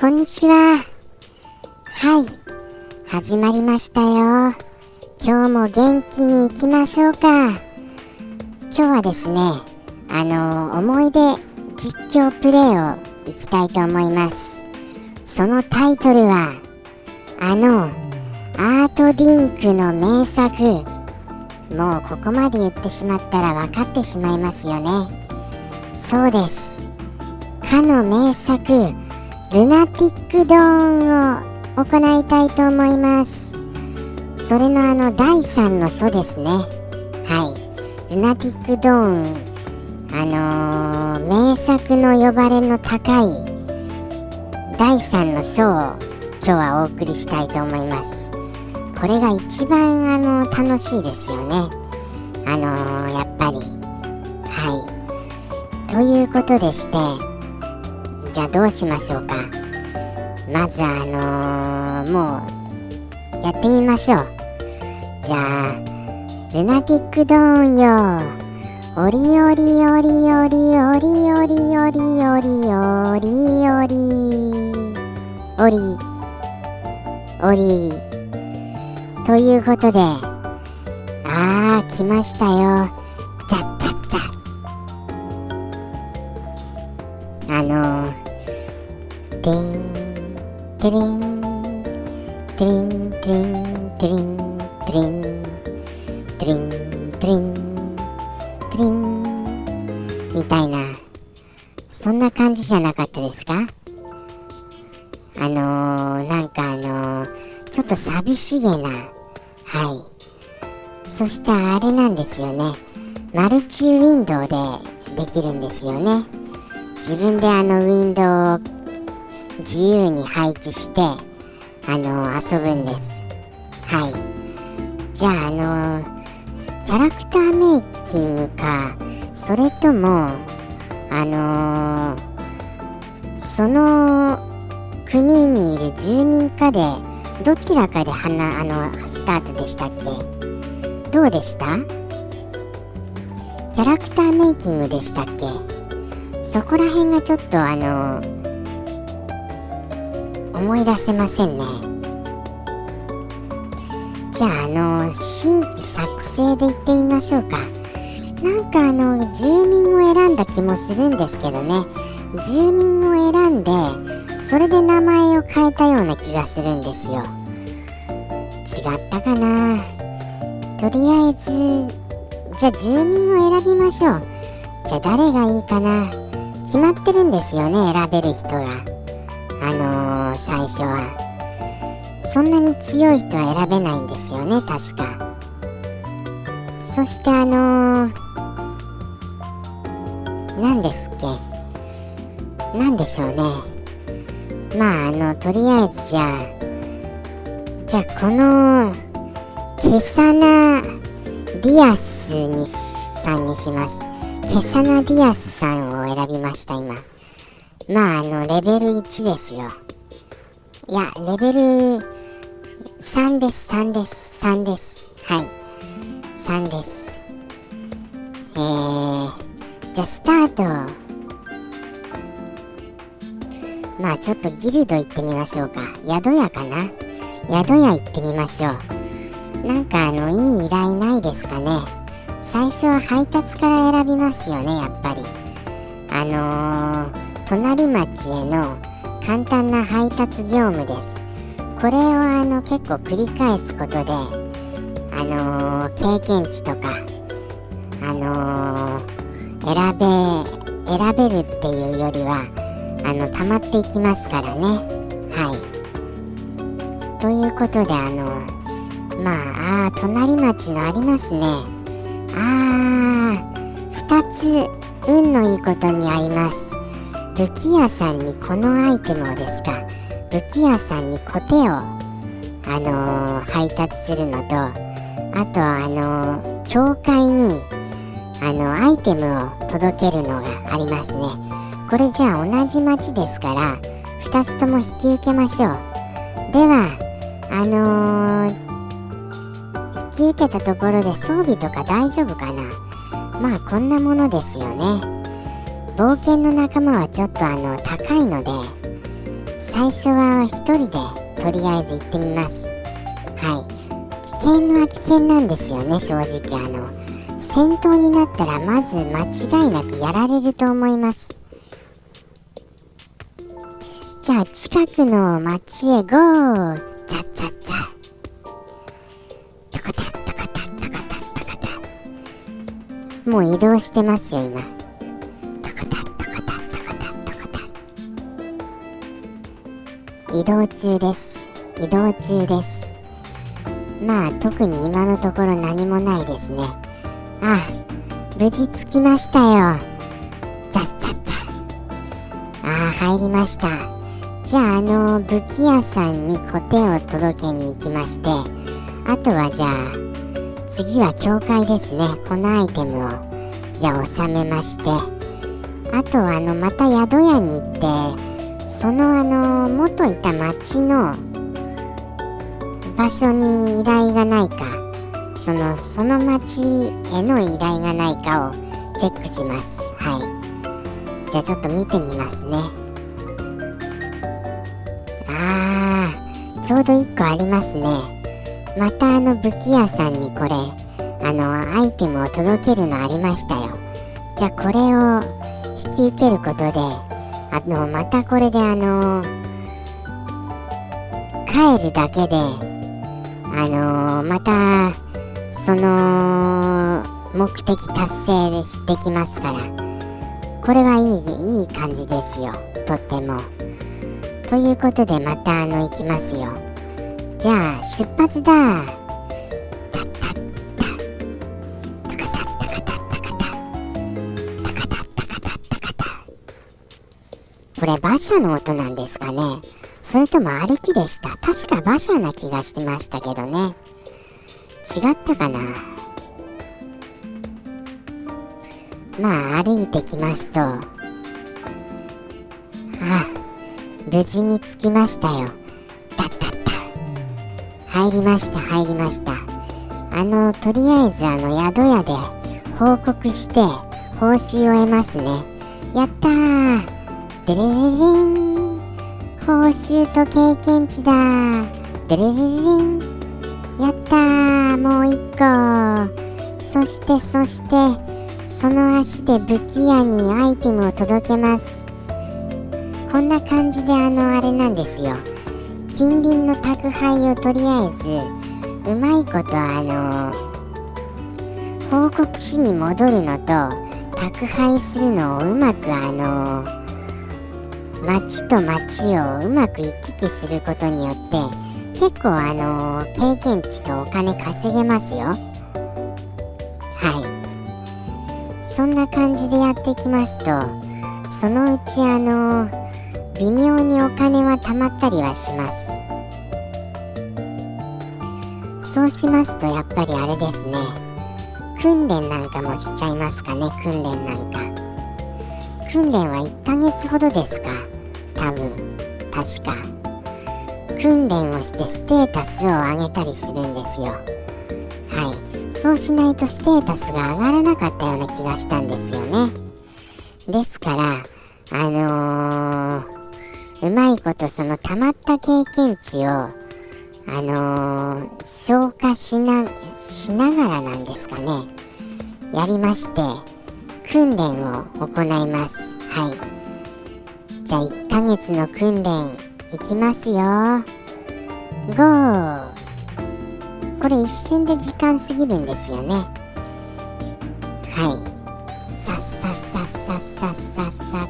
こんにちは。はい、始まりましたよ。今日も元気に行きましょうか。今日はですね、あの思い出実況プレイをいきたいと思います。そのタイトルは、あの、アートディンクの名作。もうここまで言ってしまったら分かってしまいますよね。そうです。かの名作、ルナティックドーンを行いたいと思います。それのあの第3の書ですね。はい。ルナティックドーン、あのー名作の呼ばれの高い第3の書を今日はお送りしたいと思います。これが一番あの楽しいですよね。あのーやっぱり。はい。ということでして、じゃあどうしましょうか。まずあのーもうやってみましょう。じゃあ、ルナティックドーンよ。おりおりおりおりおりおりおりおりおりおりおりおりということであー来ましたよあのティンティリンティリンティリンティリンテリンテリンテリンテリンみたいなそんな感じじゃなかったですかあのー、なんかあのー、ちょっと寂しげなはいそしてあれなんですよねマルチウィンドウでできるんですよね自分であのウィンドウを自由に配置してあの遊ぶんです。はい。じゃああのキャラクターメイキングかそれともあのその国にいる住人かでどちらかで花あのスタートでしたっけ？どうでした？キャラクターメイキングでしたっけ？そこら辺がちょっとあの思い出せませんね。じゃああの新規作成で行ってみましょうか。なんかあの住民を選んだ気もするんですけどね。住民を選んでそれで名前を変えたような気がするんですよ。違ったかな。とりあえずじゃあ住民を選びましょう。じゃあ誰がいいかな。決まってるんですよね選べる人が。あのー、最初は。そんなに強い人は選べないんですよね確か。そしてあのー、何ですっけ？何でしょうね。まああのとりあえずじゃあじゃあこのケサナディアスにさんにします。ケサナディアスさんを選びました今。まああのレベル1ですよ。いやレベル3です3です3です。はい。3です。えー、じゃあスタート。まあちょっとギルド行ってみましょうか。宿屋かな？宿屋行ってみましょう。なんかあのいい依頼ないですかね？最初は配達から選びますよねやっぱり。あのー、隣町への簡単な配達業務です。これをあの結構繰り返すことであのー、経験値とかあのー、選べ選べるっていうよりはあの溜まっていきますからね。はい。ということであのまああ隣町のありますね。あー2つ運のいいことにあります。武器屋さんにこのアイテムをですか？武器屋さんにコテをあのー、配達するのとあとあのー、教会にあのアイテムを届けるのがありますね。これじゃあ同じ町ですから2つとも引き受けましょう。ではあのー、引き受けたところで装備とか大丈夫かな？まあこんなものですよね。冒険の仲間はちょっとあの高いので最初は一人でとりあえず行ってみます。はい。危険は危険なんですよね正直あの。戦闘になったらまず間違いなくやられると思います。じゃあ近くの町へゴー。ザッザッ。もう移動してますよ今。トコタトコタトコタトコタ移動中です。移動中です。まあ特に今のところ何もないですね。あ無事着きましたよ。ザッザッザああ入りました。じゃああの武器屋さんにコテを届けに行きまして。あとはじゃあ次は教会ですね。このアイテムを。じゃあ収めまして。あとはあのまた宿屋に行ってそのあの元いた町の場所に依頼がないか。そのその町への依頼がないかをチェックします。はい。じゃあちょっと見てみますね。あーちょうど1個ありますね。またあの武器屋さんにこれあのアイテムを届けるのありましたよ。じゃあこれを引き受けることであのまたこれであの帰るだけであの、またその目的達成できますから。これはいいいい感じですよ。とっても。ということでまたあの行きますよ。じゃあ出発だ。これ馬車の音なんですかねそれとも歩きでした確か馬車な気がしてましたけどね違ったかなまあ歩いてきますとあ無事に着きましたよだったった入りました入りました。あのとりあえずあの宿屋で報告して報酬を得ますね。やったー。デレレレン。報酬と経験値だデレレレン。やったー。もう一個。そしてそしてその足で武器屋にアイテムを届けます。こんな感じであのあれなんですよ。近隣の宅配をとりあえずうまいことあの報告しに戻るのと宅配するのをうまくあの町と町をうまく行き来することによって結構あの経験値とお金稼げますよ。はい。そんな感じでやっていきますとそのうちあの微妙にお金は貯まったりはします。そうしますとやっぱりあれですね。訓練なんかもしちゃいますかね訓練なんか。訓練は1ヶ月ほどですか。多分。確か。訓練をしてステータスを上げたりするんですよ。はい。そうしないとステータスが上がらなかったような気がしたんですよね。ですからあのー、うまいことその溜まった経験値をあのー、消化しなしながらなんですかね。やりまして訓練を行います。はい。じゃあ1ヶ月の訓練いきますよ。GO これ一瞬で時間過ぎるんですよね。はい。さっさっさっさっさっさっさ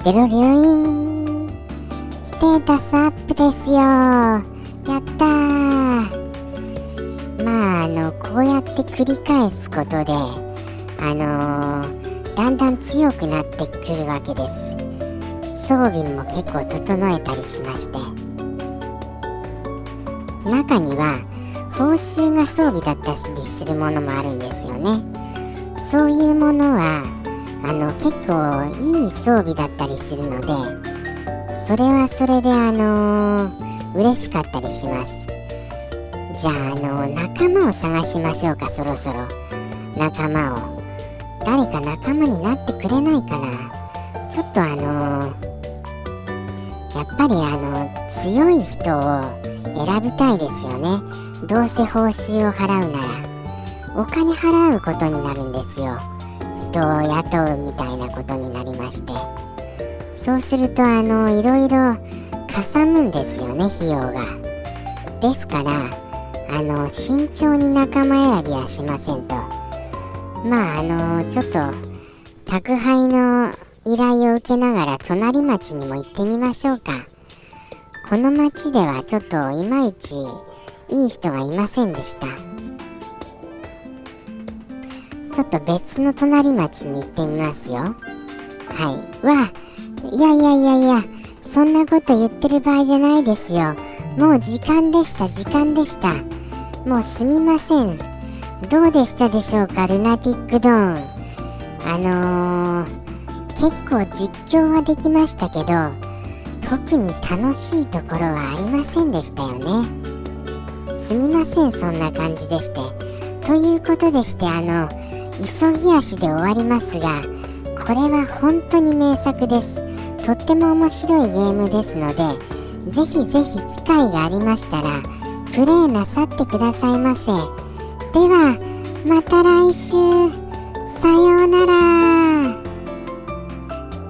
っ。デロリロリン。ステータスアップですよ。たまああのこうやって繰り返すことであのー、だんだん強くなってくるわけです。装備も結構整えたりしまして。中には報酬が装備だったりするものもあるんですよね。そういうものはあの結構いい装備だったりするのでそれはそれであのー、嬉しかったりします。じゃああの仲間を探しましょうかそろそろ。仲間を。誰か仲間になってくれないかな。ちょっとあの、やっぱりあの強い人を選びたいですよね。どうせ報酬を払うなら。お金払うことになるんですよ。人を雇うみたいなことになりまして。そうするとあのいろいろかさむんですよね費用が。ですからあの慎重に仲間選びはしませんと。まああのちょっと宅配の依頼を受けながら隣町にも行ってみましょうか。この町ではちょっといまいちいい人がいませんでした。ちょっと別の隣町に行ってみますよ。はい。わいやいやいやいや。そんなこと言ってる場合じゃないですよ。もう時間でした時間でした。もうすみません。どうでしたでしょうかルナティックドーン。あのー、結構実況はできましたけど特に楽しいところはありませんでしたよね。すみませんそんな感じでして。ということでしてあの急ぎ足で終わりますがこれは本当に名作です。とっても面白いゲームですのでぜひぜひ機会がありましたらプレイなさってくださいませ。ではまた来週。さようなら。